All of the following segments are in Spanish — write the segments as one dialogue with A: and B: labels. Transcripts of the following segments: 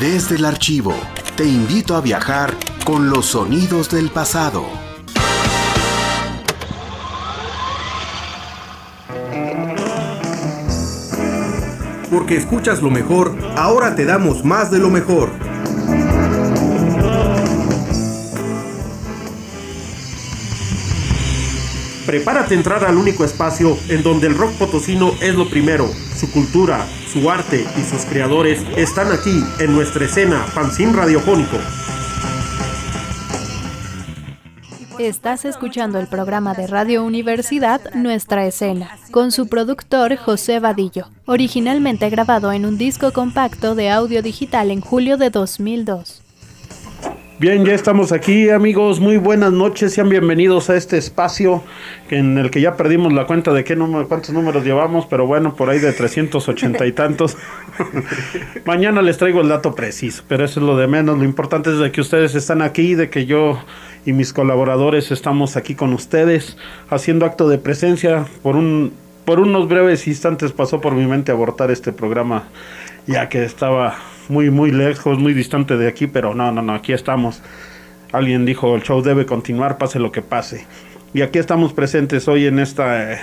A: Desde el archivo, te invito a viajar con los sonidos del pasado.
B: Porque escuchas lo mejor, ahora te damos más de lo mejor. Prepárate a entrar al único espacio en donde el rock potosino es lo primero. Su cultura, su arte y sus creadores están aquí en nuestra escena Fanzine Radiofónico.
C: Estás escuchando el programa de Radio Universidad Nuestra Escena, con su productor José Vadillo, originalmente grabado en un disco compacto de audio digital en julio de 2002.
B: Bien, ya estamos aquí amigos, muy buenas noches, sean bienvenidos a este espacio en el que ya perdimos la cuenta de qué número, cuántos números llevamos, pero bueno, por ahí de 380 y tantos. Mañana les traigo el dato preciso, pero eso es lo de menos, lo importante es de que ustedes están aquí, de que yo y mis colaboradores estamos aquí con ustedes haciendo acto de presencia. Por, un, por unos breves instantes pasó por mi mente abortar este programa, ya que estaba muy, muy lejos, muy distante de aquí, pero no, no, no, aquí estamos. Alguien dijo, el show debe continuar, pase lo que pase. Y aquí estamos presentes hoy en esta eh,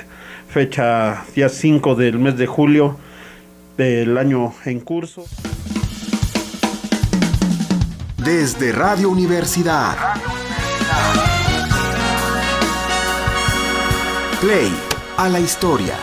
B: fecha, día 5 del mes de julio del año en curso.
A: Desde Radio Universidad. Play a la historia.